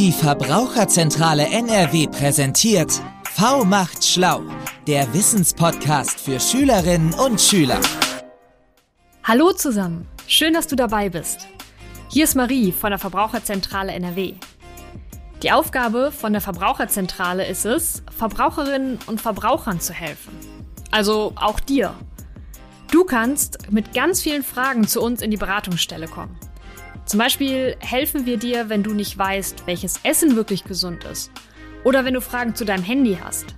Die Verbraucherzentrale NRW präsentiert V macht schlau, der Wissenspodcast für Schülerinnen und Schüler. Hallo zusammen, schön, dass du dabei bist. Hier ist Marie von der Verbraucherzentrale NRW. Die Aufgabe von der Verbraucherzentrale ist es, Verbraucherinnen und Verbrauchern zu helfen. Also auch dir. Du kannst mit ganz vielen Fragen zu uns in die Beratungsstelle kommen. Zum Beispiel helfen wir dir, wenn du nicht weißt, welches Essen wirklich gesund ist. Oder wenn du Fragen zu deinem Handy hast.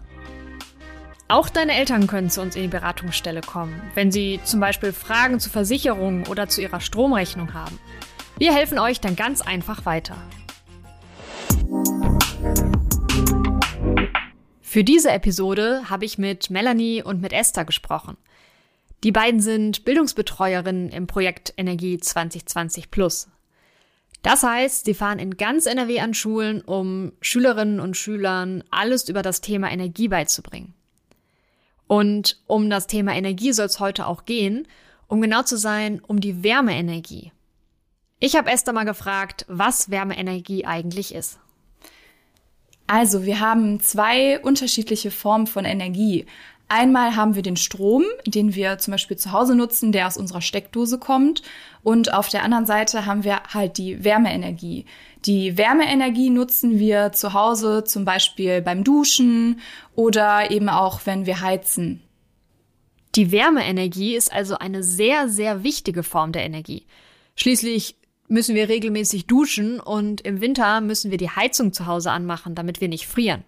Auch deine Eltern können zu uns in die Beratungsstelle kommen, wenn sie zum Beispiel Fragen zu Versicherungen oder zu ihrer Stromrechnung haben. Wir helfen euch dann ganz einfach weiter. Für diese Episode habe ich mit Melanie und mit Esther gesprochen. Die beiden sind Bildungsbetreuerinnen im Projekt Energie 2020 Plus. Das heißt, sie fahren in ganz NRW an Schulen, um Schülerinnen und Schülern alles über das Thema Energie beizubringen. Und um das Thema Energie soll es heute auch gehen, um genau zu sein, um die Wärmeenergie. Ich habe Esther mal gefragt, was Wärmeenergie eigentlich ist. Also, wir haben zwei unterschiedliche Formen von Energie. Einmal haben wir den Strom, den wir zum Beispiel zu Hause nutzen, der aus unserer Steckdose kommt. Und auf der anderen Seite haben wir halt die Wärmeenergie. Die Wärmeenergie nutzen wir zu Hause zum Beispiel beim Duschen oder eben auch, wenn wir heizen. Die Wärmeenergie ist also eine sehr, sehr wichtige Form der Energie. Schließlich müssen wir regelmäßig duschen und im Winter müssen wir die Heizung zu Hause anmachen, damit wir nicht frieren.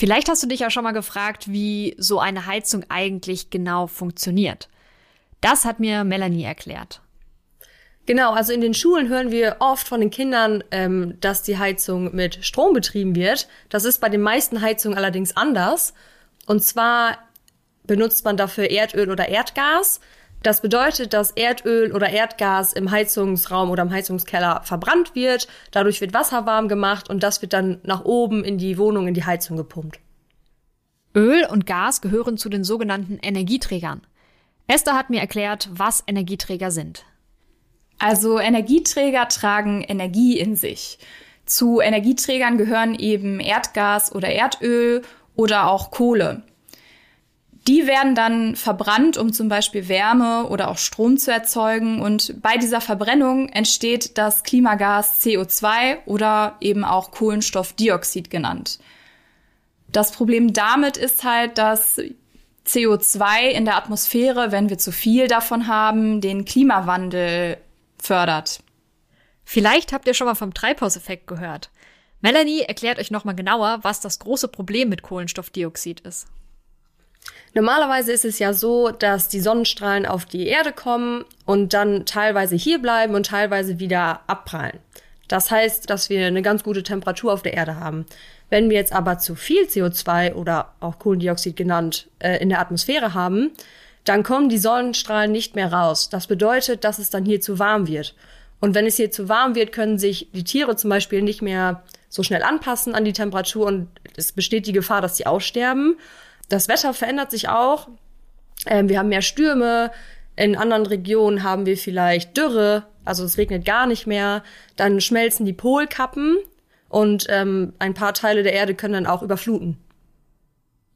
Vielleicht hast du dich ja schon mal gefragt, wie so eine Heizung eigentlich genau funktioniert. Das hat mir Melanie erklärt. Genau, also in den Schulen hören wir oft von den Kindern, ähm, dass die Heizung mit Strom betrieben wird. Das ist bei den meisten Heizungen allerdings anders. Und zwar benutzt man dafür Erdöl oder Erdgas. Das bedeutet, dass Erdöl oder Erdgas im Heizungsraum oder im Heizungskeller verbrannt wird. Dadurch wird Wasser warm gemacht und das wird dann nach oben in die Wohnung, in die Heizung gepumpt. Öl und Gas gehören zu den sogenannten Energieträgern. Esther hat mir erklärt, was Energieträger sind. Also Energieträger tragen Energie in sich. Zu Energieträgern gehören eben Erdgas oder Erdöl oder auch Kohle. Die werden dann verbrannt, um zum Beispiel Wärme oder auch Strom zu erzeugen. Und bei dieser Verbrennung entsteht das Klimagas CO2 oder eben auch Kohlenstoffdioxid genannt. Das Problem damit ist halt, dass CO2 in der Atmosphäre, wenn wir zu viel davon haben, den Klimawandel fördert. Vielleicht habt ihr schon mal vom Treibhauseffekt gehört. Melanie erklärt euch nochmal genauer, was das große Problem mit Kohlenstoffdioxid ist. Normalerweise ist es ja so, dass die Sonnenstrahlen auf die Erde kommen und dann teilweise hier bleiben und teilweise wieder abprallen. Das heißt, dass wir eine ganz gute Temperatur auf der Erde haben. Wenn wir jetzt aber zu viel CO2 oder auch Kohlendioxid genannt äh, in der Atmosphäre haben, dann kommen die Sonnenstrahlen nicht mehr raus. Das bedeutet, dass es dann hier zu warm wird. Und wenn es hier zu warm wird, können sich die Tiere zum Beispiel nicht mehr so schnell anpassen an die Temperatur und es besteht die Gefahr, dass sie aussterben das Wetter verändert sich auch. Ähm, wir haben mehr Stürme. In anderen Regionen haben wir vielleicht Dürre, also es regnet gar nicht mehr. Dann schmelzen die Polkappen und ähm, ein paar Teile der Erde können dann auch überfluten.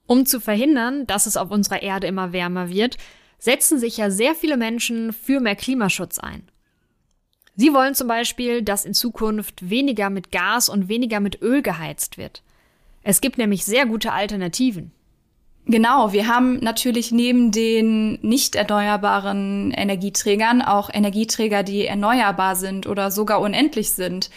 Um zu verhindern, dass es auf unserer Erde immer wärmer wird, setzen sich ja sehr viele Menschen für mehr Klimaschutz ein. Sie wollen zum Beispiel, dass in Zukunft weniger mit Gas und weniger mit Öl geheizt wird. Es gibt nämlich sehr gute Alternativen. Genau, wir haben natürlich neben den nicht erneuerbaren Energieträgern auch Energieträger, die erneuerbar sind oder sogar unendlich sind.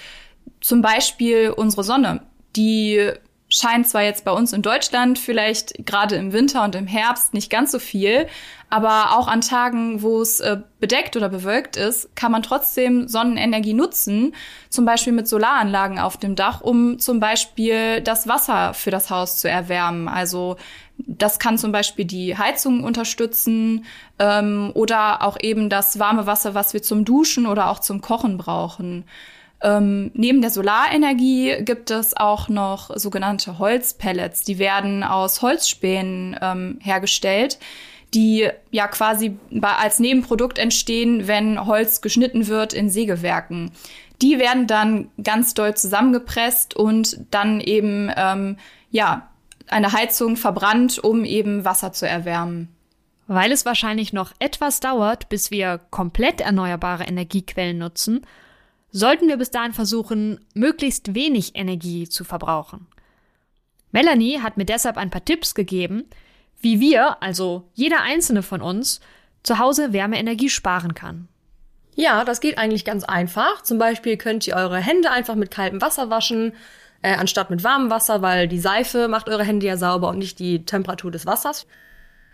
Zum Beispiel unsere Sonne. Die scheint zwar jetzt bei uns in Deutschland vielleicht gerade im Winter und im Herbst nicht ganz so viel, aber auch an Tagen, wo es äh, bedeckt oder bewölkt ist, kann man trotzdem Sonnenenergie nutzen, zum Beispiel mit Solaranlagen auf dem Dach, um zum Beispiel das Wasser für das Haus zu erwärmen. Also das kann zum Beispiel die Heizung unterstützen ähm, oder auch eben das warme Wasser, was wir zum Duschen oder auch zum Kochen brauchen. Ähm, neben der Solarenergie gibt es auch noch sogenannte Holzpellets. Die werden aus Holzspänen ähm, hergestellt. die ja quasi als Nebenprodukt entstehen, wenn Holz geschnitten wird in Sägewerken. Die werden dann ganz doll zusammengepresst und dann eben ähm, ja eine Heizung verbrannt, um eben Wasser zu erwärmen. Weil es wahrscheinlich noch etwas dauert, bis wir komplett erneuerbare Energiequellen nutzen, sollten wir bis dahin versuchen, möglichst wenig Energie zu verbrauchen. Melanie hat mir deshalb ein paar Tipps gegeben, wie wir, also jeder einzelne von uns, zu Hause Wärmeenergie sparen kann. Ja, das geht eigentlich ganz einfach. Zum Beispiel könnt ihr eure Hände einfach mit kaltem Wasser waschen, äh, anstatt mit warmem Wasser, weil die Seife macht eure Hände ja sauber und nicht die Temperatur des Wassers.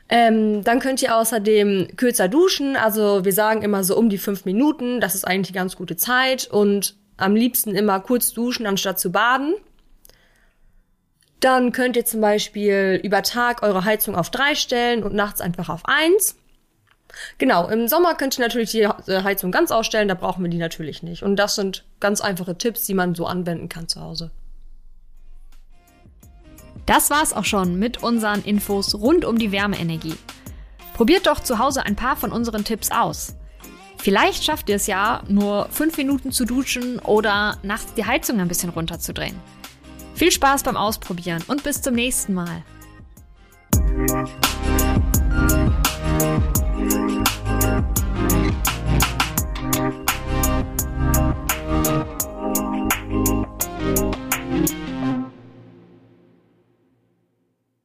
Ähm, dann könnt ihr außerdem kürzer duschen. Also wir sagen immer so um die fünf Minuten. Das ist eigentlich eine ganz gute Zeit. Und am liebsten immer kurz duschen, anstatt zu baden. Dann könnt ihr zum Beispiel über Tag eure Heizung auf drei stellen und nachts einfach auf eins. Genau, im Sommer könnt ihr natürlich die Heizung ganz ausstellen, da brauchen wir die natürlich nicht. Und das sind ganz einfache Tipps, die man so anwenden kann zu Hause. Das war's auch schon mit unseren Infos rund um die Wärmeenergie. Probiert doch zu Hause ein paar von unseren Tipps aus. Vielleicht schafft ihr es ja, nur fünf Minuten zu duschen oder nachts die Heizung ein bisschen runterzudrehen. Viel Spaß beim Ausprobieren und bis zum nächsten Mal.